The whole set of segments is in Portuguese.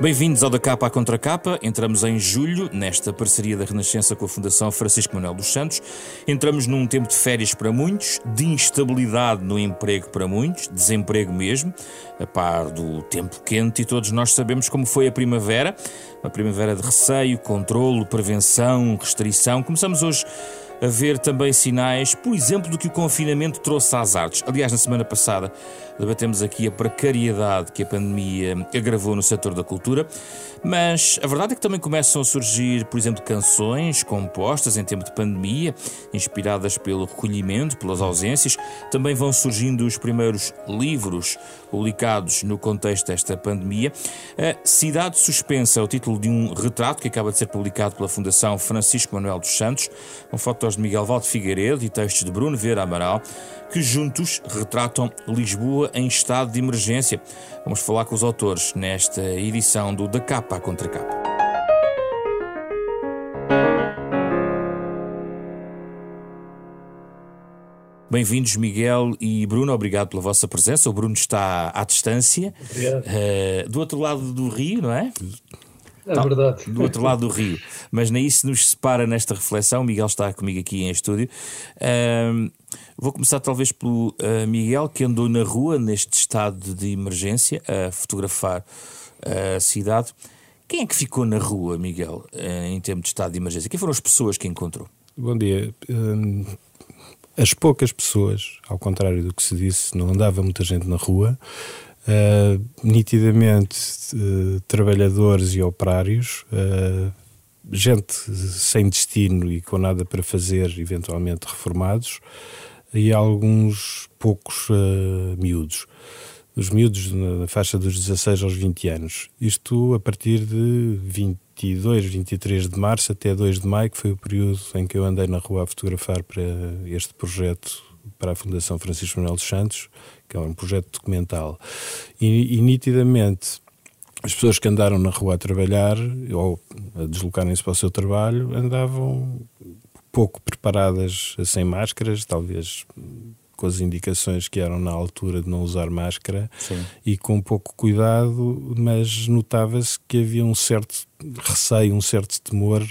Bem-vindos ao Da Capa à Contra Capa. Entramos em julho, nesta parceria da Renascença com a Fundação Francisco Manuel dos Santos. Entramos num tempo de férias para muitos, de instabilidade no emprego para muitos, desemprego mesmo, a par do tempo quente, e todos nós sabemos como foi a primavera. Uma primavera de receio, controlo, prevenção, restrição. Começamos hoje a ver também sinais, por exemplo, do que o confinamento trouxe às artes. Aliás, na semana passada debatemos aqui a precariedade que a pandemia agravou no setor da cultura, mas a verdade é que também começam a surgir, por exemplo, canções compostas em tempo de pandemia, inspiradas pelo recolhimento, pelas ausências. Também vão surgindo os primeiros livros publicados no contexto desta pandemia. A Cidade Suspensa é o título de um retrato que acaba de ser publicado pela Fundação Francisco Manuel dos Santos, com fotos de Miguel Valde Figueiredo e textos de Bruno Vieira Amaral, que juntos retratam Lisboa em estado de emergência. Vamos falar com os autores nesta edição do Da Capa à Contra Capa. Bem-vindos, Miguel e Bruno. Obrigado pela vossa presença. O Bruno está à distância, uh, do outro lado do rio, não é? É tá, verdade. Do outro lado do rio. Mas nem isso nos separa nesta reflexão. O Miguel está comigo aqui em estúdio. Uh, vou começar talvez pelo uh, Miguel, que andou na rua neste estado de emergência, a fotografar a cidade. Quem é que ficou na rua, Miguel, em termos de estado de emergência? Quem foram as pessoas que encontrou? Bom dia. Hum, as poucas pessoas, ao contrário do que se disse, não andava muita gente na rua. Uh, nitidamente uh, trabalhadores e operários, uh, gente sem destino e com nada para fazer, eventualmente reformados, e alguns poucos miúdos. Os miúdos na faixa dos 16 aos 20 anos. Isto a partir de 22, 23 de março até 2 de maio, que foi o período em que eu andei na rua a fotografar para este projeto para a Fundação Francisco Manuel dos Santos, que é um projeto documental. E, e nitidamente as pessoas que andaram na rua a trabalhar ou a deslocarem-se para o seu trabalho andavam pouco preparadas sem máscaras, talvez com as indicações que eram na altura de não usar máscara Sim. e com pouco cuidado, mas notava-se que havia um certo receio, um certo temor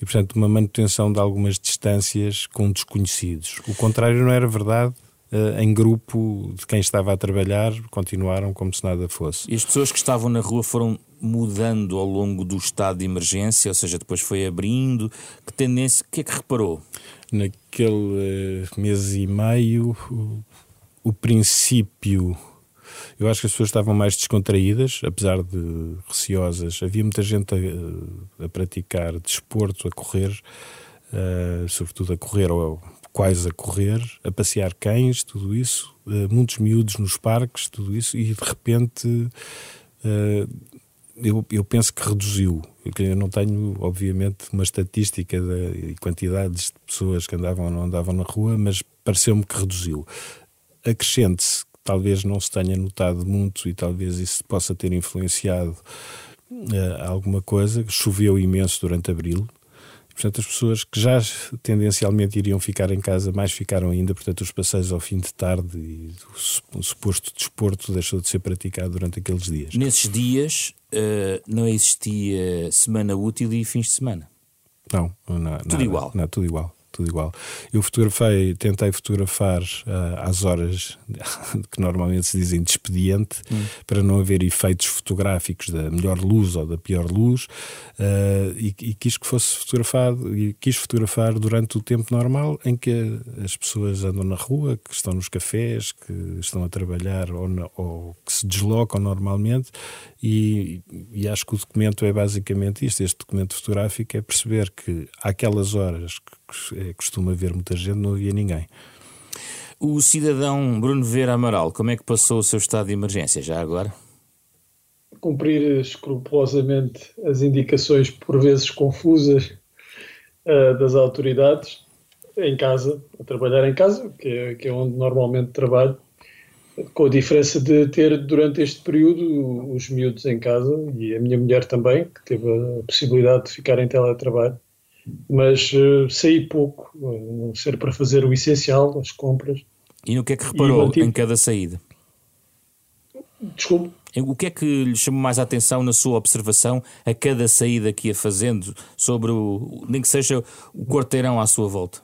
e, portanto, uma manutenção de algumas distâncias com desconhecidos. O contrário não era verdade eh, em grupo de quem estava a trabalhar continuaram como se nada fosse. E as pessoas que estavam na rua foram mudando ao longo do estado de emergência, ou seja, depois foi abrindo. Que tendência, o que é que reparou? Naquele uh, mês e meio, o, o princípio eu acho que as pessoas estavam mais descontraídas, apesar de receosas. Havia muita gente a, a praticar desporto, a correr, uh, sobretudo a correr ou quais a correr, a passear cães, tudo isso, uh, muitos miúdos nos parques, tudo isso, e de repente uh, eu, eu, penso que reduziu. Eu não tenho, obviamente, uma estatística e quantidades de pessoas que andavam ou não andavam na rua, mas pareceu-me que reduziu. Acrescente-se, talvez não se tenha notado muito e talvez isso possa ter influenciado uh, alguma coisa, choveu imenso durante abril, Portanto, as pessoas que já tendencialmente iriam ficar em casa, mais ficaram ainda. Portanto, os passeios ao fim de tarde e o suposto desporto deixou de ser praticado durante aqueles dias. Nesses dias uh, não existia semana útil e fins de semana? Não, não tudo nada, igual. Não, tudo igual tudo igual. Eu fotografei, tentei fotografar uh, às horas que normalmente se dizem de expediente, hum. para não haver efeitos fotográficos da melhor luz ou da pior luz, uh, e, e, quis que fosse fotografado, e quis fotografar durante o tempo normal em que as pessoas andam na rua, que estão nos cafés, que estão a trabalhar ou, na, ou que se deslocam normalmente, e, e acho que o documento é basicamente isto. Este documento fotográfico é perceber que aquelas horas que costuma ver muita gente, não havia ninguém. O cidadão Bruno Vera Amaral, como é que passou o seu estado de emergência já agora? Cumprir escrupulosamente as indicações, por vezes confusas, uh, das autoridades, em casa, a trabalhar em casa, que é, que é onde normalmente trabalho, com a diferença de ter durante este período os miúdos em casa e a minha mulher também, que teve a possibilidade de ficar em teletrabalho mas uh, saí pouco, uh, não ser para fazer o essencial, as compras. E no que é que reparou em cada saída? Desculpe. O que é que lhe chamou mais a atenção na sua observação a cada saída que ia fazendo sobre o, nem que seja o quarteirão à sua volta?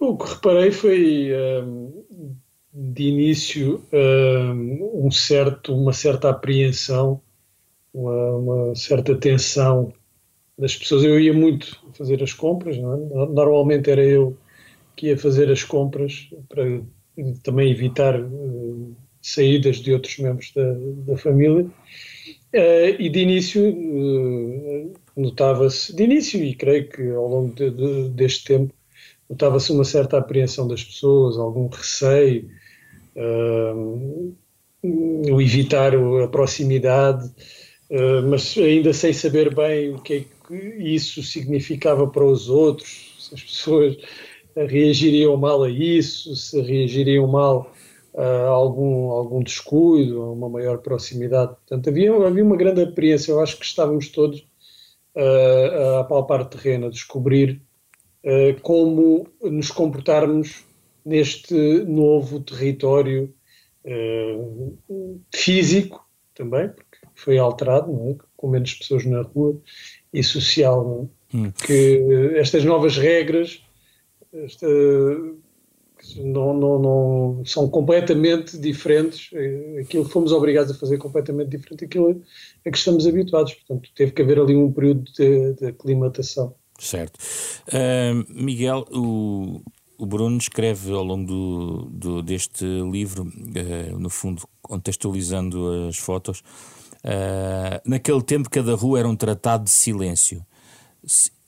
O que reparei foi um, de início um, um, certo, uma certa apreensão, uma, uma, certa tensão das pessoas. Eu ia muito fazer as compras, é? normalmente era eu que ia fazer as compras para também evitar uh, saídas de outros membros da, da família. Uh, e de início uh, notava-se, de início, e creio que ao longo de, de, deste tempo, notava-se uma certa apreensão das pessoas, algum receio, o evitar a proximidade, mas ainda sem saber bem o que é que isso significava para os outros, se as pessoas reagiriam mal a isso, se reagiriam mal uh, algum, algum descuido, uma maior proximidade. Portanto, havia, havia uma grande apreensão. Eu acho que estávamos todos uh, a palpar terreno, a descobrir uh, como nos comportarmos neste novo território físico também, porque foi alterado, é? com menos pessoas na rua, e social. É? Hum. Que estas novas regras esta, não, não, não, são completamente diferentes. Aquilo que fomos obrigados a fazer é completamente diferente daquilo a que estamos habituados. Portanto, teve que haver ali um período de, de aclimatação. Certo. Uh, Miguel, o, o Bruno escreve ao longo do, do deste livro, uh, no fundo, contextualizando as fotos, uh, naquele tempo cada rua era um tratado de silêncio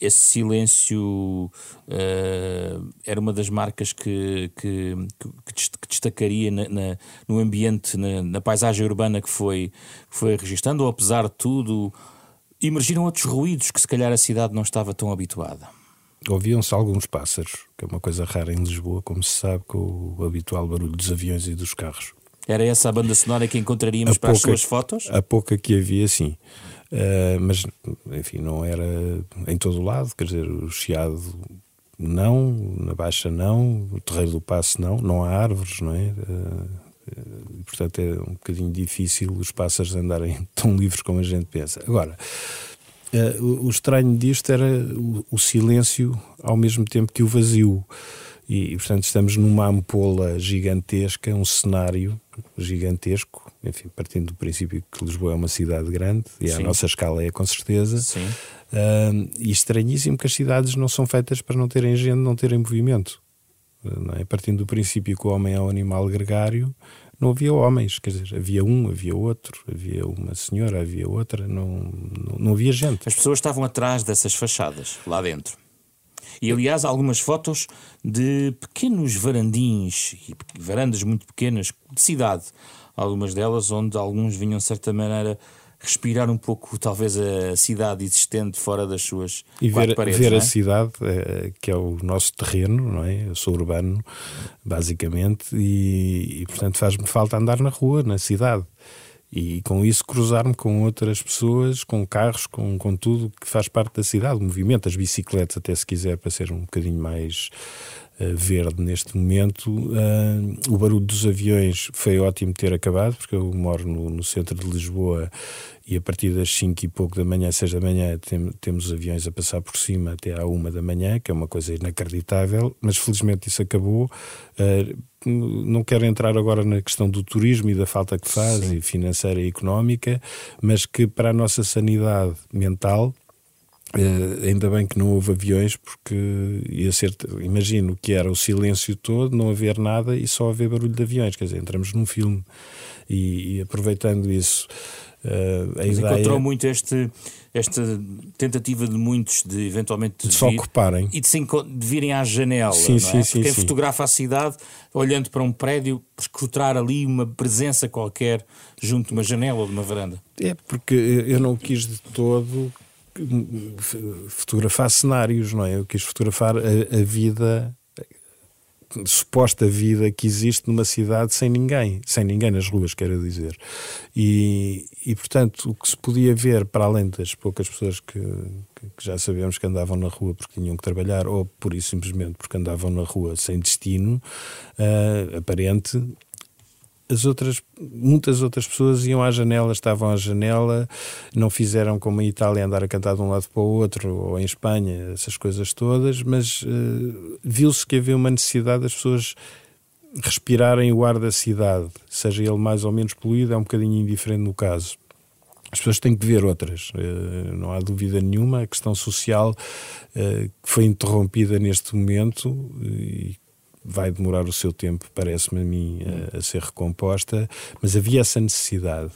esse silêncio uh, era uma das marcas que, que, que destacaria na, na, no ambiente, na, na, paisagem urbana que foi, foi registando, ou apesar de tudo, emergiram outros ruídos que se calhar a cidade não estava tão habituada. Ouviam-se alguns pássaros, que é uma coisa rara em Lisboa, como se sabe, com o habitual barulho dos aviões e dos carros. Era essa a banda sonora que encontraríamos a para pouca, as suas fotos? A pouca que havia, sim. Uh, mas, enfim, não era em todo o lado, quer dizer, o Chiado não, na Baixa não, o Terreiro do Passo não, não há árvores, não é? Uh, portanto, é um bocadinho difícil os pássaros andarem tão livres como a gente pensa. Agora, uh, o, o, estranho disto era o, o, silêncio ao mesmo tempo que o vazio. E, portanto, estamos numa ampola gigantesca, um cenário gigantesco, enfim, partindo do princípio que Lisboa é uma cidade grande e Sim. a nossa escala é com certeza. Sim. Uh, e estranhíssimo que as cidades não são feitas para não terem gente, não terem movimento. Não é? Partindo do princípio que o homem é um animal gregário, não havia homens, quer dizer, havia um, havia outro, havia uma senhora, havia outra, não, não, não havia gente. As pessoas estavam atrás dessas fachadas, lá dentro. E aliás, algumas fotos de pequenos varandins e varandas muito pequenas de cidade. Algumas delas onde alguns vinham, de certa maneira, respirar um pouco, talvez, a cidade existente fora das suas e ver, paredes, ver é? a cidade, eh, que é o nosso terreno, não é? Eu sou urbano, basicamente, e, e portanto faz-me falta andar na rua, na cidade e com isso cruzar-me com outras pessoas, com carros, com, com tudo que faz parte da cidade, o movimento, as bicicletas, até se quiser, para ser um bocadinho mais verde neste momento. Uh, o barulho dos aviões foi ótimo ter acabado, porque eu moro no, no centro de Lisboa e a partir das 5 e pouco da manhã, 6 da manhã, tem, temos aviões a passar por cima até à 1 da manhã, que é uma coisa inacreditável, mas felizmente isso acabou. Uh, não quero entrar agora na questão do turismo e da falta que faz, Sim. e financeira e económica, mas que para a nossa sanidade mental. Uh, ainda bem que não houve aviões, porque ia ser. Imagino que era o silêncio todo, não haver nada e só haver barulho de aviões. Quer dizer, entramos num filme e, e aproveitando isso. Uh, Mas ideia... encontrou muito este, esta tentativa de muitos de eventualmente de, se ocuparem e de, se, de virem à janela. Sim, sim, é? sim, quem sim. fotografa a cidade olhando para um prédio, escrutar ali uma presença qualquer junto de uma janela ou de uma varanda. É porque eu não quis de todo fotografar cenários, não é? Eu quis fotografar a, a vida suposta vida que existe numa cidade sem ninguém, sem ninguém nas ruas, quero dizer. E, e portanto, o que se podia ver, para além das poucas pessoas que, que já sabemos que andavam na rua porque tinham que trabalhar, ou por isso simplesmente porque andavam na rua sem destino uh, aparente, as outras, muitas outras pessoas iam à janela, estavam à janela, não fizeram como em Itália andar a cantar de um lado para o outro, ou em Espanha, essas coisas todas, mas uh, viu-se que havia uma necessidade das pessoas respirarem o ar da cidade, seja ele mais ou menos poluído, é um bocadinho indiferente no caso. As pessoas têm que ver outras, uh, não há dúvida nenhuma. A questão social uh, que foi interrompida neste momento e vai demorar o seu tempo, parece-me a mim, a, a ser recomposta, mas havia essa necessidade.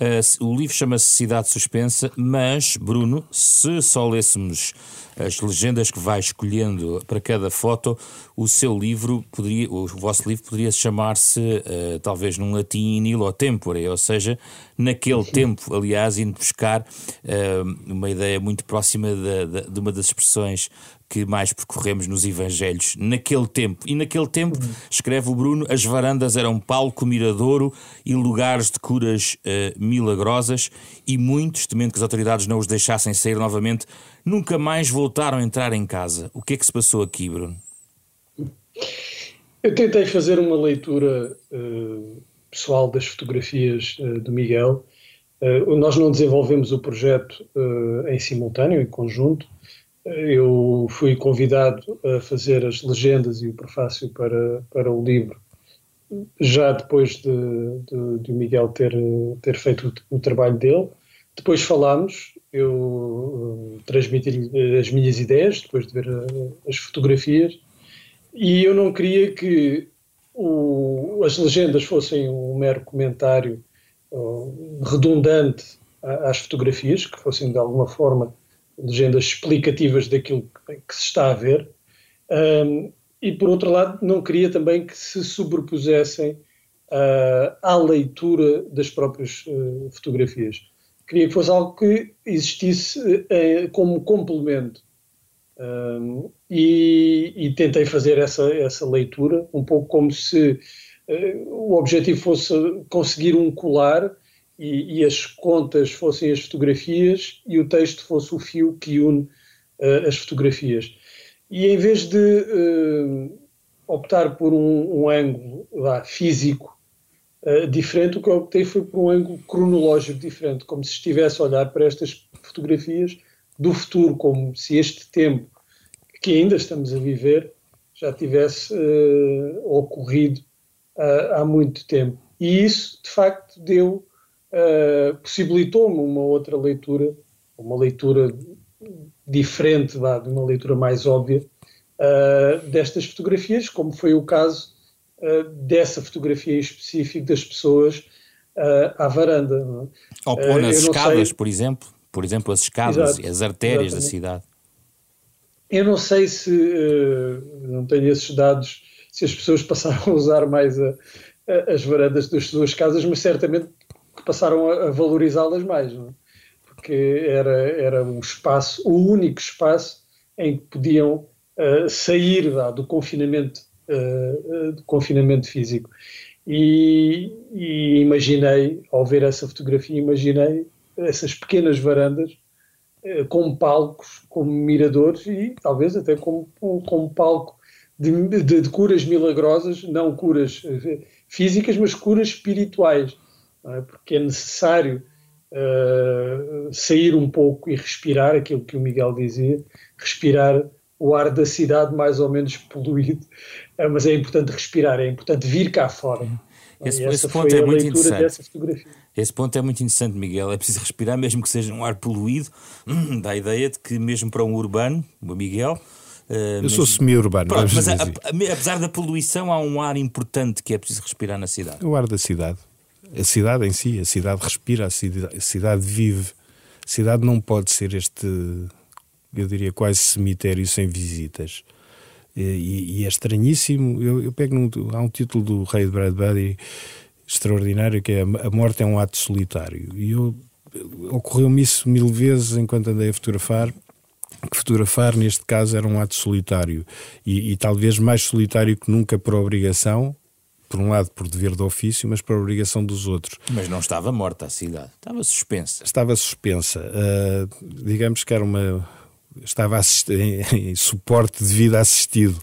Uh, o livro chama-se Cidade Suspensa, mas, Bruno, se só lêssemos as legendas que vai escolhendo para cada foto, o seu livro poderia, o vosso livro poderia chamar-se uh, talvez num latim in illo tempore, ou seja, naquele Sim. tempo, aliás, indo buscar uh, uma ideia muito próxima de, de, de uma das expressões que mais percorremos nos Evangelhos naquele tempo. E naquele tempo, uhum. escreve o Bruno, as varandas eram palco miradouro e lugares de curas uh, milagrosas, e muitos, temendo que as autoridades não os deixassem sair novamente, nunca mais voltaram a entrar em casa. O que é que se passou aqui, Bruno? Eu tentei fazer uma leitura uh, pessoal das fotografias uh, do Miguel. nós não desenvolvemos o projeto em simultâneo, em conjunto, eu fui convidado a fazer as legendas e o prefácio para, para o livro, já depois de, de, de Miguel ter, ter feito o, o, trabalho dele. Depois falámos, eu uh, transmiti-lhe as minhas ideias, depois de ver uh, as fotografias, e eu não queria que o, as legendas fossem um mero comentário redundante às fotografias, que fossem de alguma forma legendas explicativas daquilo que se está a ver. Um, e por outro lado, não queria também que se sobrepusessem uh, à leitura das próprias uh, fotografias. Queria que fosse algo que existisse uh, como complemento. Um, e, e, tentei fazer essa, essa leitura, um pouco como se o objetivo fosse conseguir um colar e, e, as contas fossem as fotografias e o texto fosse o fio que une uh, as fotografias. E em vez de uh, optar por um, um ângulo lá, físico uh, diferente, o que eu optei foi por um ângulo cronológico diferente, como se estivesse a olhar para estas fotografias do futuro, como se este tempo que ainda estamos a viver já tivesse ocorrido há muito tempo. E isso, de facto, deu uh, possibilitou-me uma outra leitura, uma leitura diferente da, de uma leitura mais óbvia uh, destas fotografias, como foi o caso uh, dessa fotografia em específico das pessoas à varanda. É? Ou, ou nas escadas, sei... por exemplo. Por exemplo, as escadas, Exato, as artérias exatamente. da cidade. Eu não sei se, não tenho esses dados, se as pessoas passaram a usar mais a, a, as varandas das suas casas, mas certamente que passaram a, a valorizá-las mais, é? porque era, era um espaço, o único espaço em que podiam uh, sair lá, do confinamento, uh, do confinamento físico. E, e, imaginei, ao ver essa fotografia, imaginei essas pequenas varandas uh, como palcos, como miradores e talvez até como, como palco de, de, de curas milagrosas, não curas físicas, mas curas espirituais é? porque é necessário uh, sair um pouco e respirar aquilo que o Miguel dizia, respirar o ar da cidade mais ou menos poluído, uh, mas é importante respirar, é importante vir cá fora. Esse, esse ponto é muito interessante. Esse ponto é muito interessante, Miguel. É preciso respirar, mesmo que seja um ar poluído. Hum, dá a ideia de que, mesmo para um urbano, o Miguel, Uh, eu mesmo... sou semi-urbano. Mas a, a, apesar da poluição, há um ar importante que é preciso respirar na cidade. O ar da cidade a cidade em si, a cidade respira, a cidade, a cidade vive. A cidade não pode ser este, eu diria, quase cemitério sem visitas. E, e é estranhíssimo. Eu, eu pego num, há um título do Rei de Bradbury extraordinário que é A Morte é um Ato Solitário. E eu ocorreu-me isso mil vezes enquanto andei a fotografar. Que fotografar, neste caso, era um ato solitário e, e talvez mais solitário que nunca por obrigação, por um lado por dever de ofício, mas por obrigação dos outros. Mas não estava morta a cidade, estava suspensa. Estava suspensa. Uh, digamos que era uma. estava em, em, suporte de vida assistido.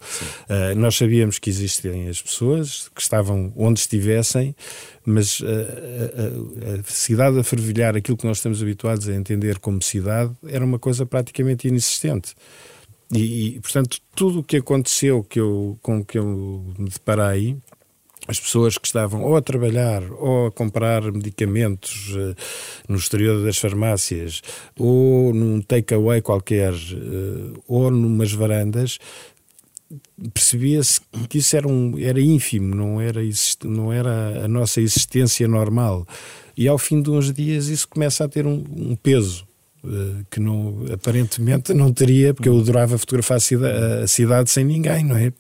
Uh, nós sabíamos que existem as pessoas que estavam onde estivessem, mas uh, a, a, cidade a fervilhar, aquilo que nós estamos habituados a entender como cidade, era uma coisa praticamente inexistente. E, e portanto, tudo o que aconteceu que eu, com que eu me deparei as pessoas que estavam ou a trabalhar ou a comprar medicamentos uh, no exterior das farmácias ou num takeaway qualquer uh, ou numas varandas percebia-se que isso era, um, era ínfimo, não era, não era a nossa existência normal. E ao fim de uns dias isso começa a ter um, um peso uh, que não, aparentemente não teria, porque eu adorava fotografar a cidade, a cidade sem ninguém, não é?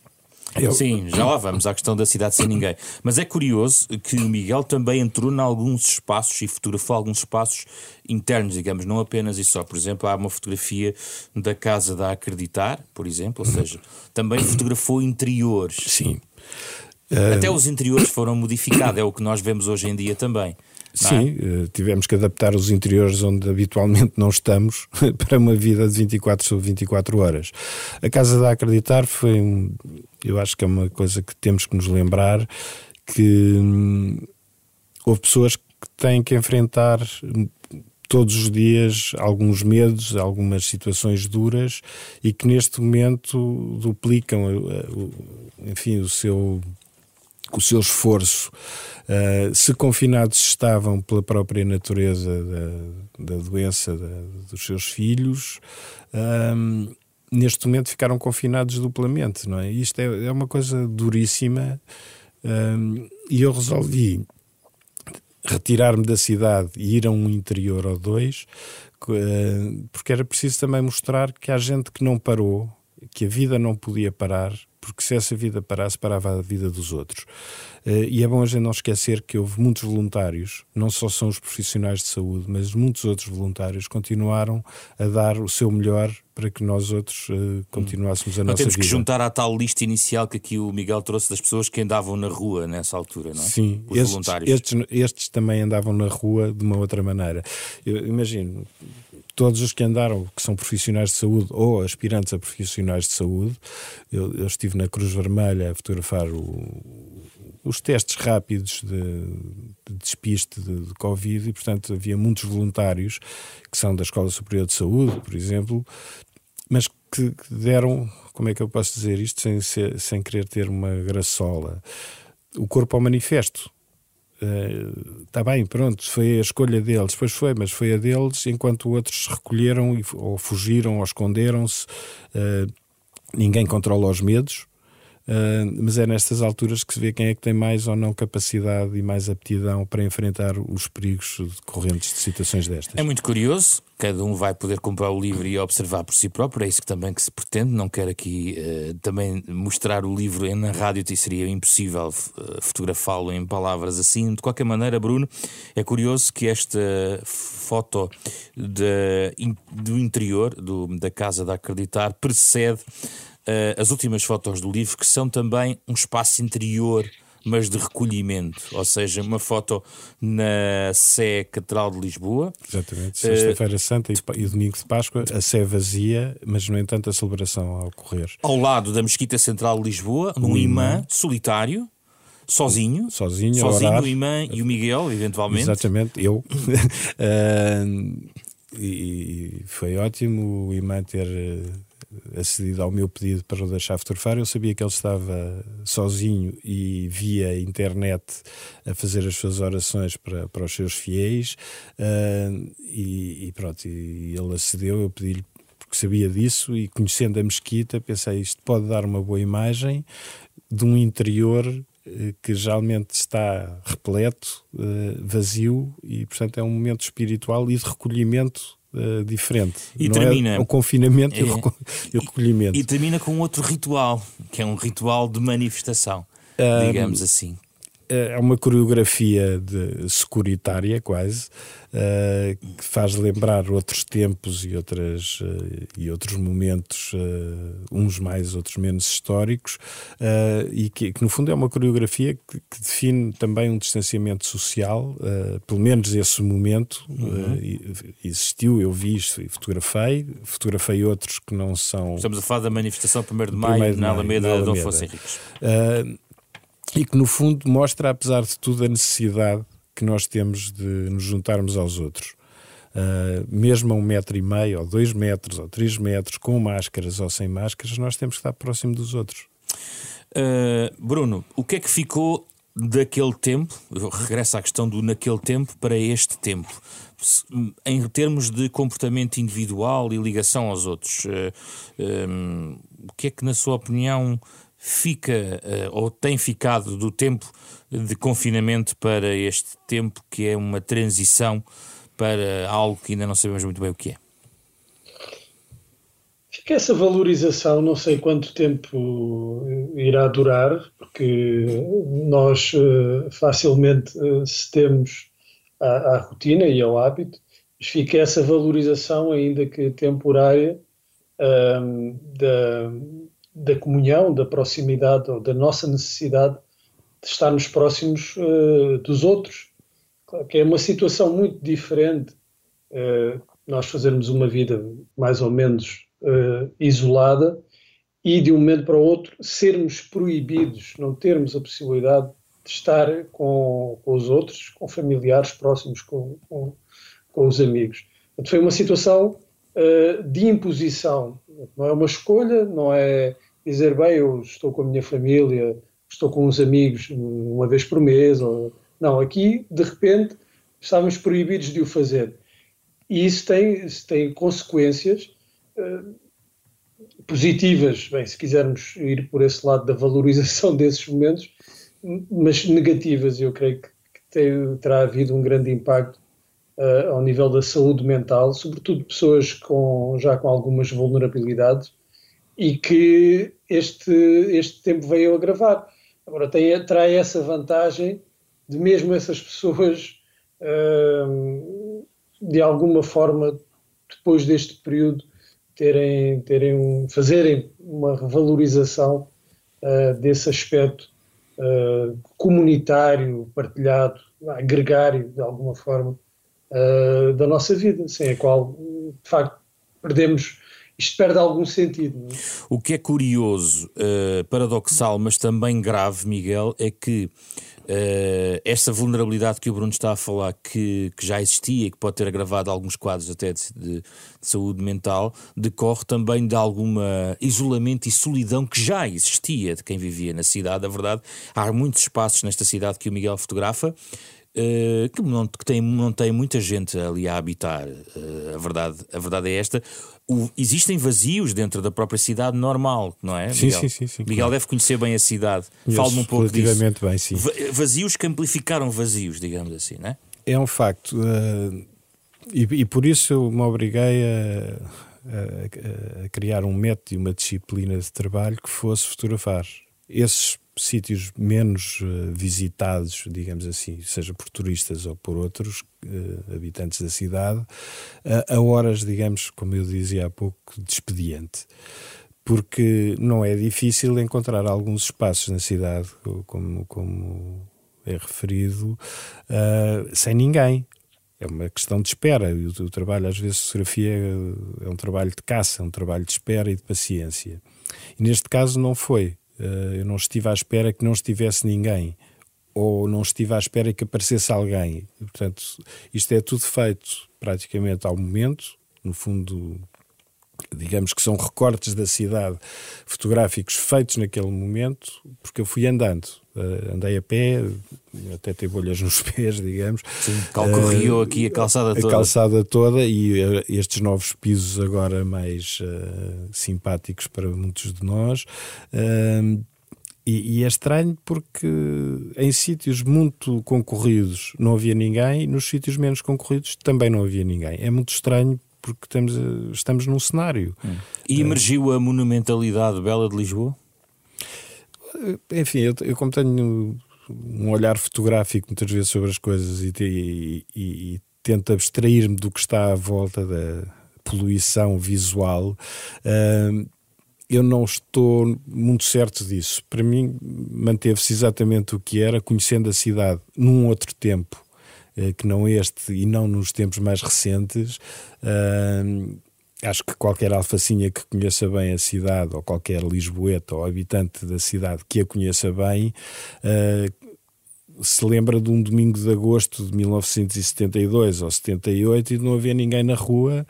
Eu... Sim, já lá vamos à questão da cidade sem ninguém. Mas é curioso que o Miguel também entrou em alguns espaços e fotografou alguns espaços internos, digamos, não apenas e só. Por exemplo, há uma fotografia da Casa da Acreditar, por exemplo, ou seja, também fotografou interiores. Sim. Até os interiores foram modificados, é o que nós vemos hoje em dia também. Sim, é? tivemos que adaptar os interiores onde habitualmente não estamos para uma vida de 24 sobre 24 horas. A Casa da Acreditar foi, um, eu acho que é uma coisa que temos que nos lembrar que hum, houve pessoas que têm que enfrentar todos os dias alguns medos, algumas situações duras e que neste momento duplicam, enfim, o seu o seu esforço. Uh, se confinados estavam pela própria natureza da, da doença da, dos seus filhos, um, neste momento ficaram confinados duplamente, não é? Isto é, é uma coisa duríssima um, e eu resolvi retirar-me da cidade e ir a um interior ou dois, uh, porque era preciso também mostrar que há gente que não parou, que a vida não podia parar porque se essa vida parasse, parava a vida dos outros. Uh, e é bom a gente não esquecer que houve muitos voluntários, não só são os profissionais de saúde, mas muitos outros voluntários continuaram a dar o seu melhor para que nós outros uh, continuássemos a não nossa temos vida. que juntar à tal lista inicial que aqui o Miguel trouxe das pessoas que andavam na rua nessa altura, não é? Sim, Os estes, voluntários. Estes, estes também andavam na rua de uma outra maneira. Eu imagino, todos os que andaram, que são profissionais de saúde ou aspirantes a profissionais de saúde, eu, eu estive na Cruz Vermelha a fotografar o, os testes rápidos de, de despiste de, de, Covid e, portanto, havia muitos voluntários que são da Escola Superior de Saúde, por exemplo, mas que, deram, como é que eu posso dizer isto sem, sem querer ter uma graçola, o corpo ao manifesto está eh, bem, pronto, foi a escolha deles, pois foi, mas foi a deles, enquanto outros se recolheram ou fugiram ou esconderam-se. Uh, ninguém controla os medos, Uh, mas é nestas alturas que se vê quem é que tem mais ou não capacidade e mais aptidão para enfrentar os perigos decorrentes de situações destas. É muito curioso, cada um vai poder comprar o livro e observar por si próprio, é isso que também que se pretende. Não quero aqui uh, também mostrar o livro na rádio, seria impossível uh, fotografá-lo em palavras assim. De qualquer maneira, Bruno, é curioso que esta foto de, do interior do, da Casa da Acreditar precede uh, as últimas fotos do livro, que são também um espaço interior, mas de recolhimento, ou seja, uma foto na Sé Catedral de Lisboa. Exatamente, Sexta-feira uh, Santa e, e, domingo de Páscoa, a Sé vazia, mas no entanto a celebração a ocorrer. Ao lado da Mesquita Central de Lisboa, num imã, imã solitário, sozinho, sozinho, sozinho o imã e o Miguel, eventualmente. Exatamente, eu. uh, e foi ótimo o imã ter acedido ao meu pedido para o deixar fotografar. Eu sabia que ele estava sozinho e via internet a fazer as suas orações para, para os seus fiéis uh, e, e, pronto, e ele acedeu. Eu pedi-lhe porque sabia disso e conhecendo a mesquita pensei isto pode dar uma boa imagem de um interior eh, que geralmente está repleto, uh, vazio e portanto é um momento espiritual e de recolhimento uh, diferente. E Não é termina. É o confinamento é, e, o e, o recolhimento. E, termina com outro ritual, que é um ritual de manifestação, digamos assim. é uma coreografia de securitária quase uh, que faz lembrar outros tempos e, outras, uh, e outros momentos, uh, uns mais, outros menos históricos, e que, que, no fundo é uma coreografia que, que define também um distanciamento social, pelo menos esse momento uhum. existiu, eu vi isto e fotografei, fotografei outros que não são. Estamos a falar da manifestação 1 de maio, na Alameda, Alameda. Dom Henriques e que no fundo mostra, apesar de tudo, a necessidade que nós temos de nos juntarmos aos outros. Uh, mesmo a um metro e meio, ou dois metros, ou três metros, com máscaras ou sem máscaras, nós temos que estar próximo dos outros. Uh, Bruno, o que é que ficou daquele tempo? Eu regresso à questão do naquele tempo para este tempo. Em termos de comportamento individual e ligação aos outros, uh, um, o que é que, na sua opinião, fica ou tem ficado do tempo de confinamento para este tempo que é uma transição para algo que ainda não sabemos muito bem o que é? Fica essa valorização, não sei quanto tempo irá durar, porque nós uh, facilmente uh, cedemos à, à, rotina e ao hábito, mas fica essa valorização, ainda que temporária, uh, da da comunhão, da proximidade ou da nossa necessidade de estarmos próximos uh, dos outros. Claro que é uma situação muito diferente uh, nós fazermos uma vida mais ou menos uh, isolada e de um momento para o outro sermos proibidos, não termos a possibilidade de estar com, com os outros, com familiares próximos, com, com, com os amigos. Portanto, foi uma situação de imposição, não é uma escolha, não é dizer, bem, eu estou com a minha família, estou com uns amigos uma vez por mês. Ou... Não, aqui, de repente, estávamos proibidos de o fazer. E isso tem, isso tem consequências uh, positivas, bem, se quisermos ir por esse lado da valorização desses momentos, mas negativas. Eu creio que, que tem, terá havido um grande impacto uh, ao nível da saúde mental, sobretudo pessoas com, já com algumas vulnerabilidades e que este, este tempo veio agravar. Agora, tem, terá essa vantagem de mesmo essas pessoas, uh, de alguma forma, depois deste período, terem, terem fazerem uma revalorização uh, desse aspecto uh, comunitário, partilhado, gregário, de alguma forma, da nossa vida, sem a qual, de facto, perdemos isto perde algum sentido. É? O que é curioso, uh, paradoxal, mas também grave, Miguel, é que uh, esta vulnerabilidade que o Bruno está a falar, que, que já existia e que pode ter agravado alguns quadros até de, de, de saúde mental, decorre também de alguma isolamento e solidão que já existia de quem vivia na cidade. A verdade, há muitos espaços nesta cidade que o Miguel fotografa Uh, que, não, que tem, não tem muita gente ali a habitar. Uh, a, verdade, a verdade é esta. O, existem vazios dentro da própria cidade normal, não é? Sim, Miguel? sim, sim, sim. Miguel claro. deve conhecer bem a cidade. Fala-me um pouco disso. bem, sim. Vazios que amplificaram vazios, digamos assim, não é? É um facto. Uh, e, e, por isso eu me obriguei a, a, a criar um método e uma disciplina de trabalho que fosse fotografar esses sítios menos uh, visitados, digamos assim, seja por turistas ou por outros habitantes da cidade, uh, a horas, digamos, como eu dizia há pouco, de expediente. Porque não é difícil encontrar alguns espaços na cidade, como, como é referido, sem ninguém. É uma questão de espera. O, o trabalho, às vezes, fotografia é um trabalho de caça, é um trabalho de espera e de paciência. E neste caso não foi Uh, eu não estive à espera que não estivesse ninguém ou não estive à espera que aparecesse alguém. Portanto, isto é tudo feito praticamente ao momento, no fundo, digamos que são recortes da cidade fotográficos feitos naquele momento, porque eu fui andando. Uh, andei a pé, até ter bolhas nos pés, digamos. Sim, calcorriou uh, aqui a calçada toda. A calçada toda e uh, estes novos pisos agora mais simpáticos para muitos de nós. E, e, é estranho porque em sítios muito concorridos não havia ninguém, nos sítios menos concorridos também não havia ninguém. É muito estranho porque estamos, estamos num cenário. Hum. E emergiu a monumentalidade bela de Lisboa? Enfim, eu, eu como tenho um olhar fotográfico muitas vezes sobre as coisas e, e, e, tento abstrair-me do que está à volta da poluição visual. Uh, eu não estou muito certo disso. Para mim, manteve-se exatamente o que era, conhecendo a cidade num outro tempo, uh, que não este e não nos tempos mais recentes. Acho que qualquer alfacinha que conheça bem a cidade, ou qualquer lisboeta ou habitante da cidade que a conheça bem, uh, se lembra de um domingo de agosto de 1972 ou 78 e de não haver ninguém na rua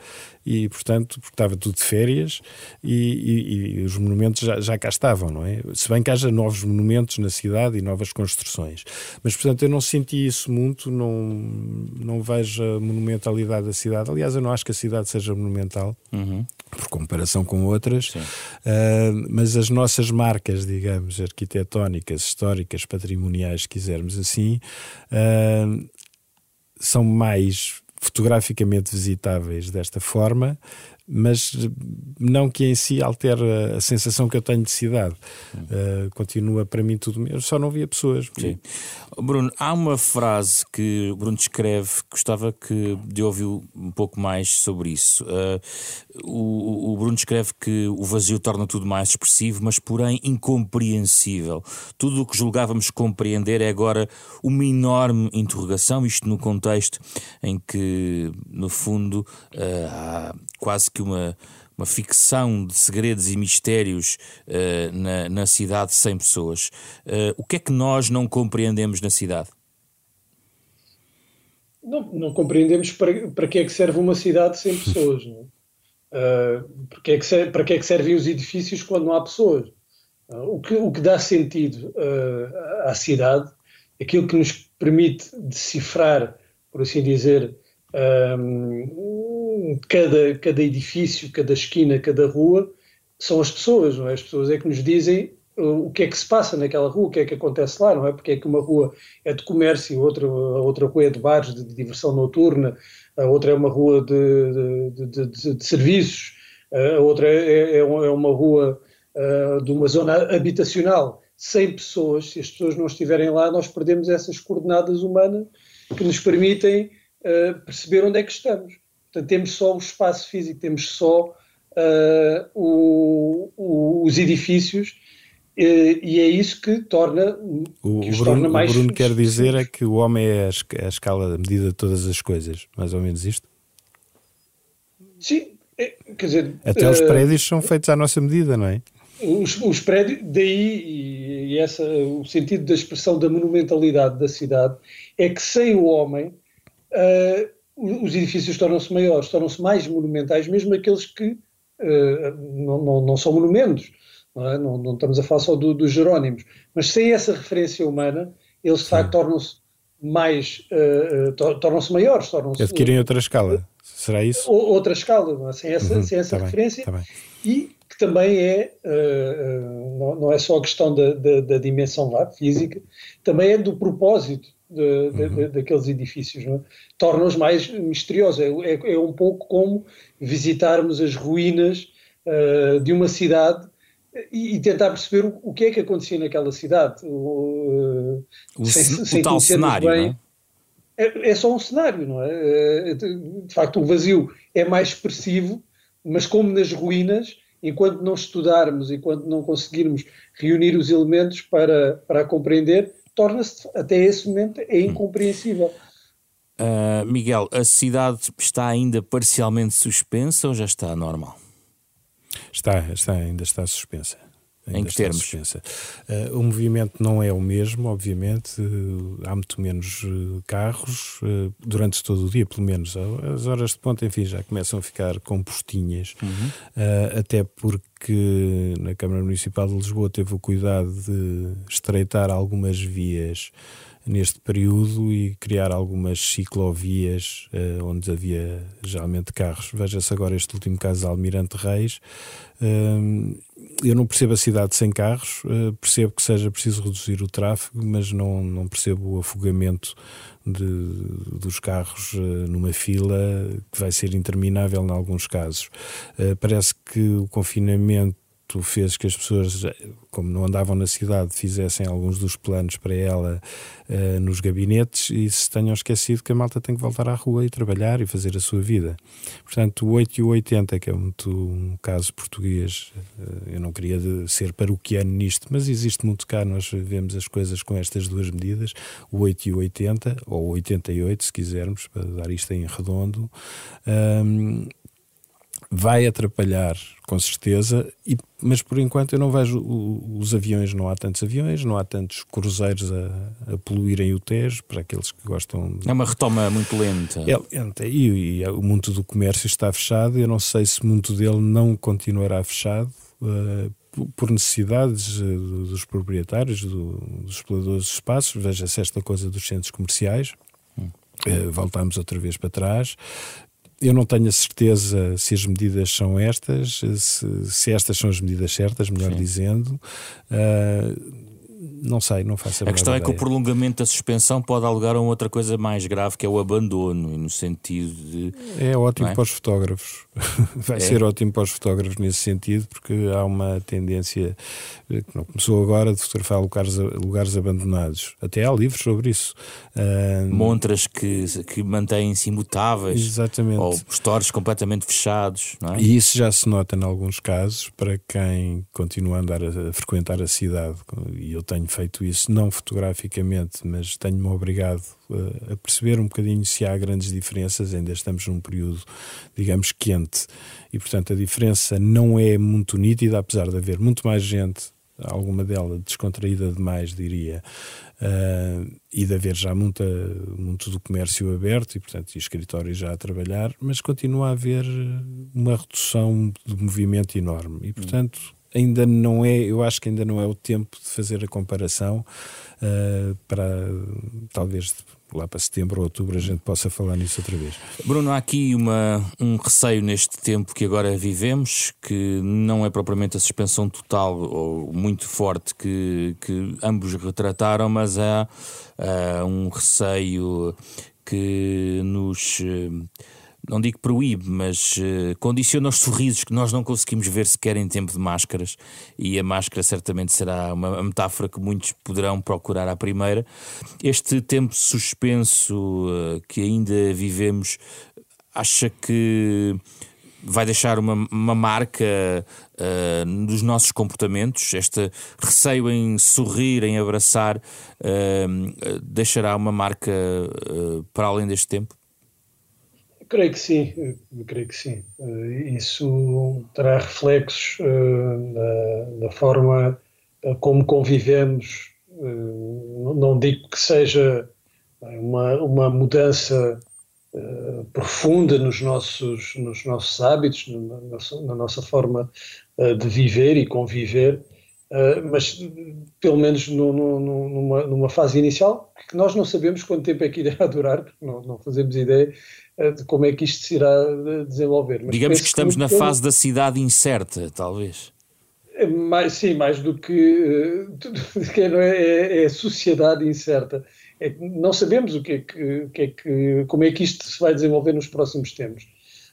e, portanto, porque estava tudo de férias e, e, e, os monumentos já, já cá estavam, não é? Se bem que haja novos monumentos na cidade e novas construções. Mas, portanto, eu não senti isso muito, não, não vejo a monumentalidade da cidade. Aliás, eu não acho que a cidade seja monumental. Uhum por comparação com outras, uh, mas as nossas marcas, digamos, arquitetónicas, históricas, patrimoniais, se quisermos assim, uh, são mais fotograficamente visitáveis desta forma, mas não que em si altere a sensação que eu tenho de cidade. Uh, continua para mim tudo mesmo, só não via pessoas. Sim. Bruno, há uma frase que o Bruno descreve, gostava que de ouvir um pouco mais sobre isso. Uh, o, o, Bruno descreve que o vazio torna tudo mais expressivo, mas porém incompreensível. Tudo o que julgávamos compreender é agora uma enorme interrogação, isto no contexto em que, no fundo, uh, há quase que uma, uma ficção de segredos e mistérios uh, na, na cidade sem pessoas. Uh, o que é que nós não compreendemos na cidade? Não, não compreendemos para, para que é que serve uma cidade sem pessoas. Não é? uh, para, que é que serve, para que é que servem os edifícios quando não há pessoas? O, que, o que dá sentido à cidade, aquilo que nos permite decifrar, por assim dizer, cada, cada edifício, cada esquina, cada rua, são as pessoas, não é? As pessoas é que nos dizem o que é que se passa naquela rua, o que é que acontece lá, não é? Porque é que uma rua é de comércio, outra, a outra rua é de bares, de, de diversão noturna, a outra é uma rua de, de, de, de serviços, a outra é, é, é, é uma rua uh, de uma zona habitacional. Sem pessoas, se as pessoas não estiverem lá, nós perdemos essas coordenadas humanas que nos permitem uh, perceber onde é que estamos. Portanto, temos só o espaço físico, temos só uh, o, o, os edifícios e é isso que torna, o, que os Bruno, torna mais. O Bruno quer dizer é que o homem é a, escala, a medida de todas as coisas, mais ou menos isto? Sim, é, quer dizer. Até uh, os prédios são feitos à nossa medida, não é? Os, os prédios, daí e, e essa, o sentido da expressão da monumentalidade da cidade é que sem o homem uh, os edifícios tornam-se maiores, tornam-se mais monumentais, mesmo aqueles que uh, não, não, não, são monumentos. Não, é? não, não, estamos a falar só do, dos Jerónimos. Mas sem essa referência humana, eles de facto tornam-se mais, uh, uh, tornam-se maiores. Tornam-se, Adquirem outra escala. Será isso? Outra escala, é? sem essa, uhum, sem essa tá referência. Bem, tá e que também é, não, não, é só a questão da, da, da dimensão lá, física, também é do propósito de, de, uhum. daqueles edifícios, é? torna-os mais misteriosos. É, é, é, um pouco como visitarmos as ruínas uh, de uma cidade e, e, tentar perceber o, o, que é que acontecia naquela cidade. O, o, sem, sem o tal cenário, bem, é? é? é? só um cenário, não é? é? De facto, o vazio é mais expressivo, mas como nas ruínas, enquanto não estudarmos, enquanto não conseguirmos reunir os elementos para, para compreender, torna-se, até esse momento, é incompreensível. Uh, Miguel, a cidade está ainda parcialmente suspensa ou já está normal? Está, está ainda está suspensa. Ainda em que termos? Uh, o movimento não é o mesmo, obviamente. Uh, há muito menos uh, carros durante todo o dia, pelo menos. As horas de ponta, enfim, já começam a ficar compostinhas, uhum. até porque na Câmara Municipal de Lisboa teve o cuidado de estreitar algumas vias neste período e criar algumas ciclovias uh, onde havia geralmente carros. Veja-se agora este último caso Almirante Reis. Uh, eu não percebo a cidade sem carros, uh, percebo que seja preciso reduzir o tráfego, mas não, não percebo o afogamento de, dos carros numa fila que vai ser interminável em alguns casos. parece que o confinamento facto fez que as pessoas, como não andavam na cidade, fizessem alguns dos planos para ela uh, nos gabinetes e se tenham esquecido que a malta tem que voltar à rua e trabalhar e fazer a sua vida. Portanto, o 8 e o 80, que é muito um caso português, uh, eu não queria ser paroquiano nisto, mas existe muito cá, nós vemos as coisas com estas duas medidas, o 8 e o 80, ou 88, se quisermos, para dar isto em redondo. Um, vai atrapalhar, com certeza, e, mas por enquanto eu não vejo o, os aviões, não há tantos aviões, não há tantos cruzeiros a, a, poluírem o Tejo, para aqueles que gostam. De... É uma retoma muito lenta. É lenta, e, e, o mundo do comércio está fechado, eu não sei se muito dele não continuará fechado. Uh, por necessidades uh, dos proprietários, do, dos exploradores de espaços, veja-se esta coisa dos centros comerciais, Uh, voltamos outra vez para trás eu não tenho a certeza se as medidas são estas, se, se estas são as medidas certas, melhor Sim. dizendo. Uh, não sei, não faço a A questão é que o prolongamento da suspensão pode alugar a outra coisa mais grave, que é o abandono, no sentido de. É ótimo é? para os fotógrafos. Vai é. ser ótimo para os fotógrafos nesse sentido, porque há uma tendência eh, que não começou agora de fotografar lugares, lugares abandonados. Até há livros sobre isso. Uh... Montras que, que mantêm-se imutáveis. Exatamente. Ou stores completamente fechados. É? E isso já se nota em alguns casos para quem continua a andar a, a frequentar a cidade. E eu tenho feito isso, não fotograficamente, mas tenho-me obrigado a, a perceber um bocadinho se há grandes diferenças. Ainda estamos num período, digamos, quente e, portanto, a diferença não é muito nítida, apesar de haver muito mais gente alguma dela descontraída demais, diria, uh, e de haver já muita, muito do comércio aberto e, portanto, e escritórios já a trabalhar, mas continua a haver uma redução de movimento enorme. E, portanto, ainda não é, eu acho que ainda não é o tempo de fazer a comparação uh, para talvez lá para setembro ou outubro a gente possa falar nisso outra vez. Bruno, há aqui uma, um receio neste tempo que agora vivemos, que não é propriamente a suspensão total ou muito forte que, que ambos retrataram, mas há uh, um receio que nos. Uh, não digo proíbe, mas uh, condiciona os sorrisos que nós não conseguimos ver sequer em tempo de máscaras, e a máscara certamente será uma metáfora que muitos poderão procurar à primeira. Este tempo suspenso uh, que ainda vivemos, acha que vai deixar uma, uma marca uh, nos nossos comportamentos? Este receio em sorrir, em abraçar, deixará uma marca para além deste tempo? Creio que sim, creio que sim. Eh, isso terá reflexos uh, da, forma uh, como convivemos. Não digo que seja uma, uma mudança profunda nos nossos, nos nossos hábitos, na nossa, na nossa forma de viver e conviver, mas pelo menos no, no, numa, numa fase inicial, que nós não sabemos quanto tempo é que irá durar, porque não, não fazemos ideia eh, de como é que isto se irá eh, desenvolver. Mas Digamos que estamos que na fase da cidade incerta, talvez. É mais, sim, mais do que, que é, é, é, sociedade incerta. É não sabemos o que é que, que, é que, como é que isto se vai desenvolver nos próximos tempos.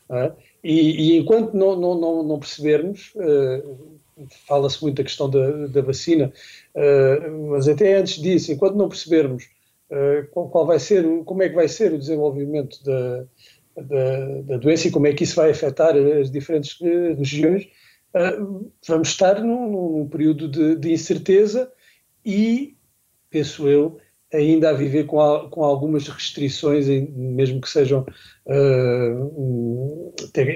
É? E, e, enquanto não, não, não, não percebermos, uh, fala-se muito da questão da, da vacina, uh, mas até antes disso, enquanto não percebermos uh, qual, qual, vai ser, como é que vai ser o desenvolvimento da, da, da, doença e como é que isso vai afetar as diferentes eh, regiões, uh, vamos estar num, num período de, de, incerteza e, penso eu, ainda a viver com, a, com algumas restrições, mesmo que sejam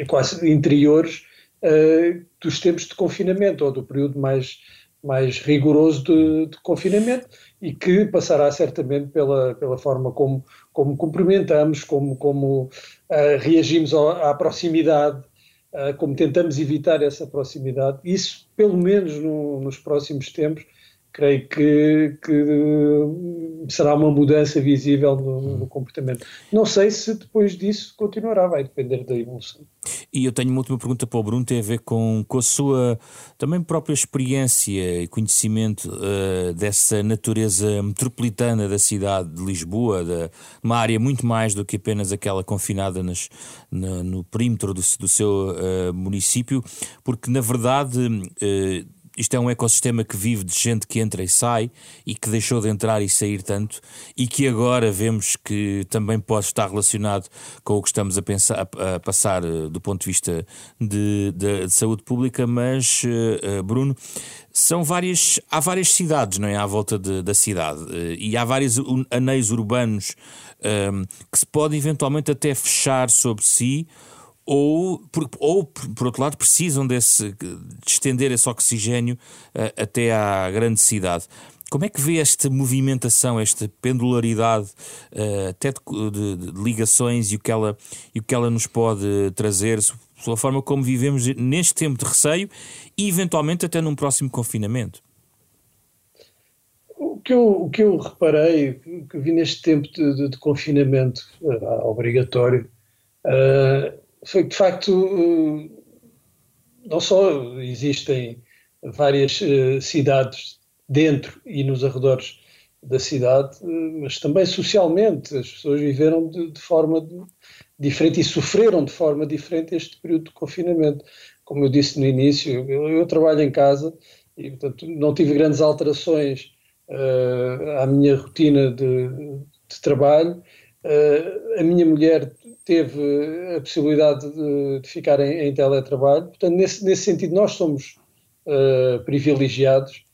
quase interiores, uh, dos tempos de confinamento ou do período mais, mais rigoroso de, de confinamento e que passará certamente pela, pela forma como, como cumprimentamos, como, como uh, reagimos à, à proximidade, uh, como tentamos evitar essa proximidade. Isso, pelo menos no, nos próximos tempos, creio que, que, será uma mudança visível no, no, hum. comportamento. Não sei se depois disso continuará, vai depender da evolução. E eu tenho uma última pergunta para o Bruno, tem a ver com, com a sua também própria experiência e conhecimento uh, dessa natureza metropolitana da cidade de Lisboa, de uma área muito mais do que apenas aquela confinada nas, na, no perímetro do, do seu uh, município, porque na verdade. Uh, isto é um ecossistema que vive de gente que entra e sai e que deixou de entrar e sair tanto e que agora vemos que também pode estar relacionado com o que estamos a, pensar, a, passar eh, do ponto de vista de, de, de saúde pública, mas uh, Bruno, são várias, há várias cidades não é, à volta de, da cidade e há vários anéis urbanos um, que se podem eventualmente até fechar sobre si ou por, ou, por outro lado, precisam desse, de estender esse oxigênio uh, até à grande cidade. Como é que vê esta movimentação, esta pendularidade uh, até de, de, de, ligações e o, que ela, e o que ela nos pode trazer, pela forma como vivemos neste tempo de receio e eventualmente até num próximo confinamento? O que eu, o que eu reparei, que vi neste tempo de, de confinamento uh, obrigatório, uh, foi que de facto eh, não só existem várias eh, cidades dentro e nos arredores da cidade, eh, mas também socialmente as pessoas viveram de, de forma diferente e sofreram de forma diferente este período de confinamento. Como eu disse no início, eu, eu trabalho em casa e portanto não tive grandes alterações uh, à minha rotina de, de trabalho. Uh, a minha mulher teve a possibilidade de, de ficar em, em, teletrabalho. Portanto, nesse, nesse sentido, nós somos uh, privilegiados.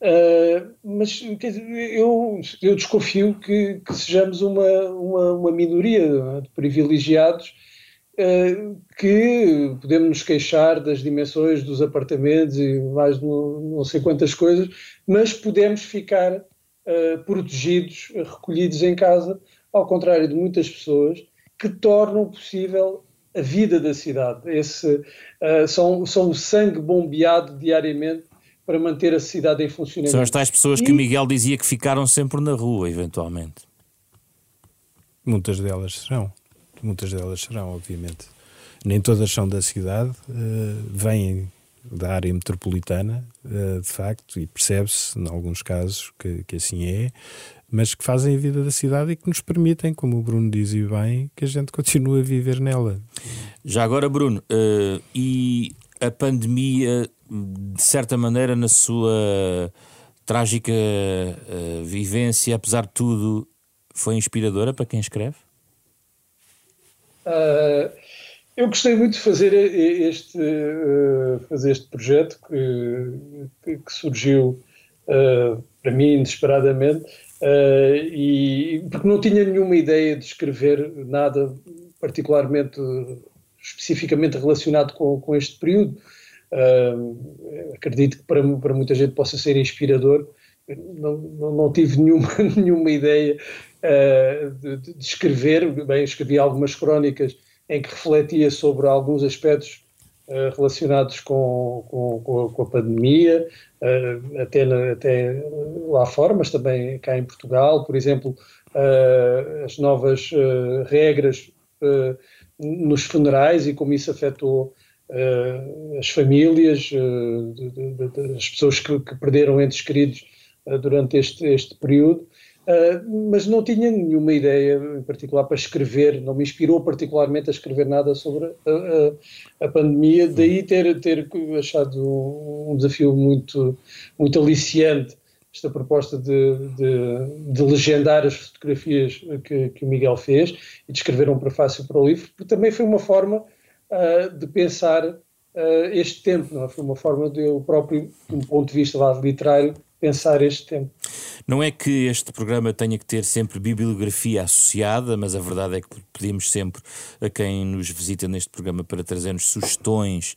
Uh, mas dizer, eu, eu desconfio que, que sejamos uma, uma, uma, minoria de privilegiados que podemos nos queixar das dimensões dos apartamentos e mais não, sei quantas coisas, mas podemos ficar protegidos, recolhidos em casa, ao contrário de muitas pessoas que tornam possível a vida da cidade. Esse, uh, são, são o sangue bombeado diariamente para manter a cidade em funcionamento. São as tais pessoas e... que o Miguel dizia que ficaram sempre na rua, eventualmente. Muitas delas serão. Muitas delas serão, obviamente. Nem todas são da cidade, uh, vêm da área metropolitana, uh, de facto, e percebe-se, em alguns casos, que, que assim é mas que fazem a vida da cidade e que nos permitem, como o Bruno dizia bem, que a gente continue a viver nela. Já agora, Bruno, uh, e a pandemia, de certa maneira, na sua trágica uh, vivência, apesar de tudo, foi inspiradora para quem escreve? Uh, eu gostei muito de fazer este, fazer este projeto que, que surgiu para mim inesperadamente Uh, e porque não tinha nenhuma ideia de escrever nada particularmente especificamente relacionado com, com este período. Uh, acredito que para, para muita gente possa ser inspirador. Não, não, não tive nenhuma, nenhuma ideia uh, de, de, escrever. Bem, escrevi algumas crónicas em que refletia sobre alguns aspectos relacionados com, com, com, a pandemia, uh, até, até lá fora, mas também cá em Portugal, por exemplo, uh, as novas regras nos funerais e como isso afetou as famílias, as pessoas que, que, perderam entes queridos durante este, este período. Uh, mas não tinha nenhuma ideia em particular para escrever, não me inspirou particularmente a escrever nada sobre a, a, a pandemia, daí ter, ter achado um desafio muito, muito aliciante esta proposta de, de, de legendar as fotografias que, que, o Miguel fez e de escrever um prefácio para o livro, porque também foi uma forma uh, de pensar uh, este tempo, não é? foi uma forma de eu próprio, de um ponto de vista lá, literário, pensar este tempo. Não é que este programa tenha que ter sempre bibliografia associada, mas a verdade é que pedimos sempre a quem nos visita neste programa para trazermos sugestões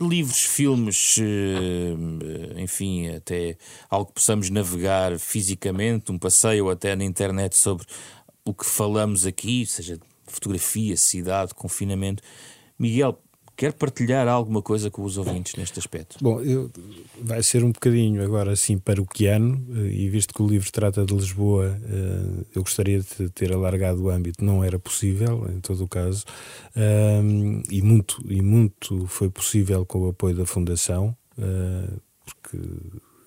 livros, filmes, eh, enfim, até algo que possamos navegar fisicamente, um passeio até na internet sobre o que falamos aqui, seja fotografia, cidade, confinamento. Miguel, Quer partilhar alguma coisa com os ouvintes neste aspecto? Bom, eu, vai ser um bocadinho agora assim paroquiano, eh, e visto que o livro trata de Lisboa, eh, eu gostaria de ter alargado o âmbito, não era possível, em todo o caso, e muito, e muito foi possível com o apoio da Fundação, eh, porque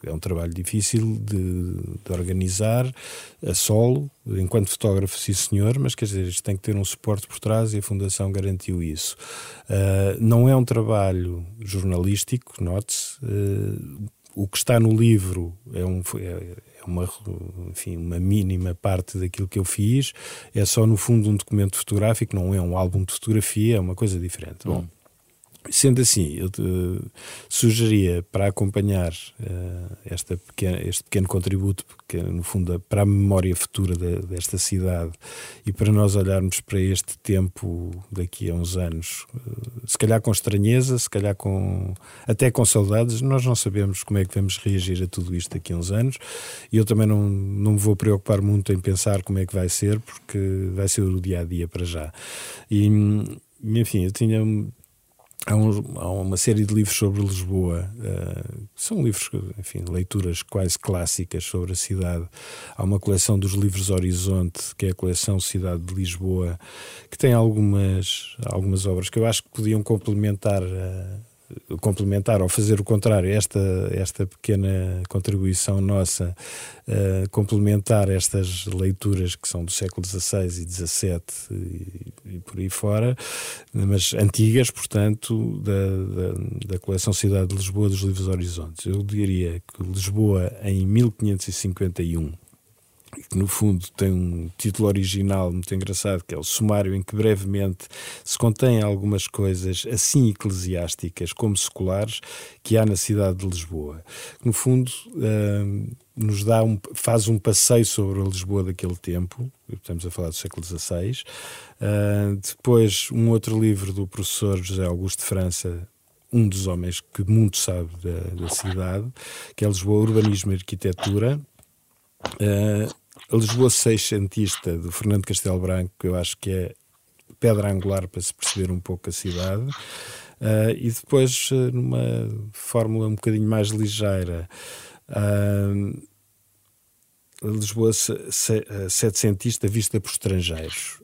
é um trabalho difícil de, de, organizar a solo, enquanto fotógrafo, sim senhor, mas quer dizer, isto tem que ter um suporte por trás e a Fundação garantiu isso. Uh, não é um trabalho jornalístico, note-se. Uh, o que está no livro é, um, é, é uma, enfim, uma mínima parte daquilo que eu fiz, é só no fundo um documento fotográfico, não é um álbum de fotografia, é uma coisa diferente. Bom, Sendo assim, eu sugeria para acompanhar uh, esta pequena, este pequeno contributo, que no fundo é para a memória futura de, desta cidade e para nós olharmos para este tempo daqui a uns anos, uh, se calhar com estranheza, se calhar com até com saudades, nós não sabemos como é que vamos reagir a tudo isto daqui a uns anos e eu também não, não me vou preocupar muito em pensar como é que vai ser, porque vai ser o dia a dia para já. E, enfim, eu tinha Há, um, há, uma série de livros sobre Lisboa, uh, são livros, enfim, leituras quase clássicas sobre a cidade. Há uma coleção dos livros Horizonte, que é a coleção Cidade de Lisboa, que tem algumas, algumas obras que eu acho que podiam complementar. Uh, complementar ou fazer o contrário, esta, esta pequena contribuição nossa, uh, complementar estas leituras que são do século XVI e XVII e, e por aí fora, mas antigas, portanto, da, da, da, coleção Cidade de Lisboa dos Livros Horizontes. Eu diria que Lisboa, em 1551, que no fundo tem um título original muito engraçado, que é o sumário, em que brevemente se contém algumas coisas assim eclesiásticas como seculares que há na cidade de Lisboa. No fundo, uh, nos dá um, faz um passeio sobre a Lisboa daquele tempo, estamos a falar do século XVI. Uh, depois, um outro livro do professor José Augusto de França, um dos homens que muito sabe da, da cidade, que é Lisboa Urbanismo e Arquitetura. Uh, a Lisboa Seiscentista, do Fernando Castelo Branco, que eu acho que é pedra angular para se perceber um pouco a cidade. Uh, e depois, uh, numa fórmula um bocadinho mais ligeira, uh, Lisboa setecentista vista por estrangeiros.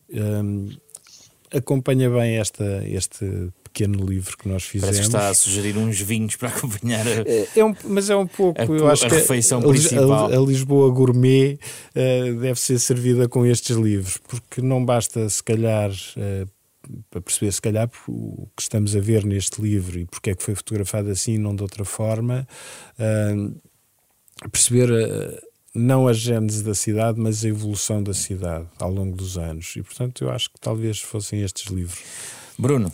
acompanha bem esta, este pequeno livro que nós fizemos. Parece que está a sugerir uns vinhos para acompanhar a, é, é um, mas é um pouco, a, eu acho a que refeição a, principal. A, a, Lisboa gourmet uh, deve ser servida com estes livros, porque não basta se calhar uh, para perceber se calhar o que estamos a ver neste livro e porque é que foi fotografado assim não de outra forma, uh, perceber não a gênese da cidade, mas a evolução da cidade ao longo dos anos. E portanto eu acho que talvez fossem estes livros. Bruno.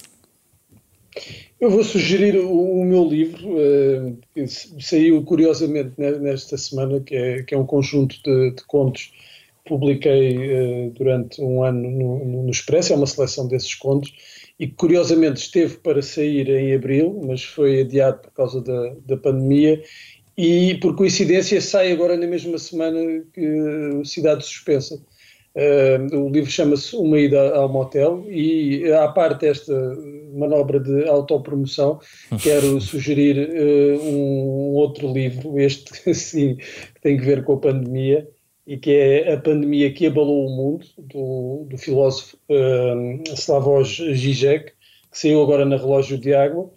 Eu vou sugerir o, o meu livro, uh, que saiu curiosamente nesta semana, que é, que é um conjunto de, de contos que publiquei uh, durante um ano no, no, Expresso, é uma seleção desses contos, e que curiosamente esteve para sair em abril, mas foi adiado por causa da, da pandemia, e por coincidência sai agora na mesma semana que Cidade Suspensa. Uh, o livro chama-se Uma Ida ao Motel. E, à parte desta manobra de autopromoção, quero sugerir uh, um outro livro, este sim, que tem que ver com a pandemia e que é A Pandemia que Abalou o Mundo, do, do filósofo uh, Slavoj Žižek, que saiu agora na Relógio de Água.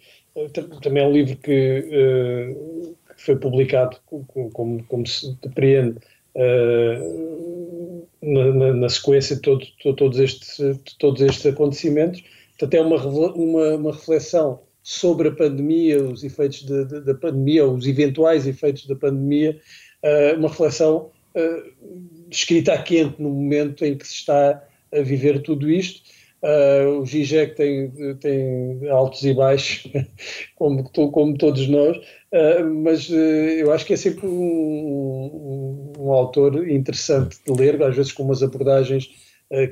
também é um livro que, que foi publicado, como, como, como se depreende, na, na, na, sequência de, todo, de, todos estes, de todos estes acontecimentos. Portanto, é uma, uma, uma reflexão sobre a pandemia, os efeitos de, de, da pandemia, os eventuais efeitos da pandemia, uh, uma reflexão uh, escrita a quente no momento em que se está a viver tudo isto. Uh, o Zizek tem, tem altos e baixos, como, como todos nós, uh, mas uh, eu acho que é sempre um, um, um, autor interessante de ler, às vezes com umas abordagens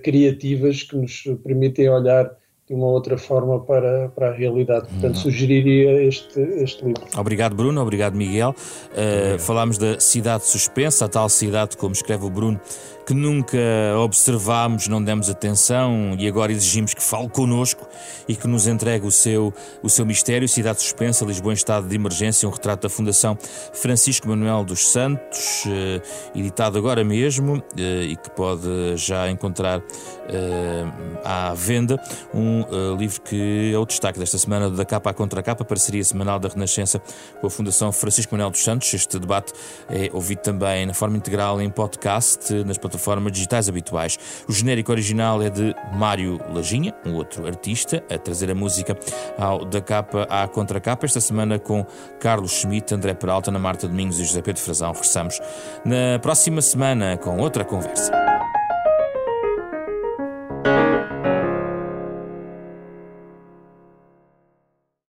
criativas que nos permitem olhar de uma outra forma para, para a realidade. Portanto, uhum. sugeriria este, este livro. Obrigado, Bruno. Obrigado, Miguel. Uh, falámos da cidade suspensa, a tal cidade, como escreve o Bruno, que nunca observámos, não demos atenção e agora exigimos que fale connosco e que nos entregue o seu, o seu mistério. Cidade Suspensa, Lisboa em estado de emergência, um retrato da Fundação Francisco Manuel dos Santos, eh, editado agora mesmo eh, e que pode já encontrar eh, à venda. Um livro que é o destaque desta semana da capa à contra capa, parceria semanal da Renascença com a Fundação Francisco Manuel dos Santos. Este debate é ouvido também na forma integral em podcast nas plataformas digitais habituais. O genérico original é de Mário Lajinha, um outro artista, a trazer a música ao da capa à contracapa. Esta semana com Carlos Schmidt, André Peralta, Ana Marta Domingos e José Pedro Frazão. Regressamos na próxima semana com outra conversa.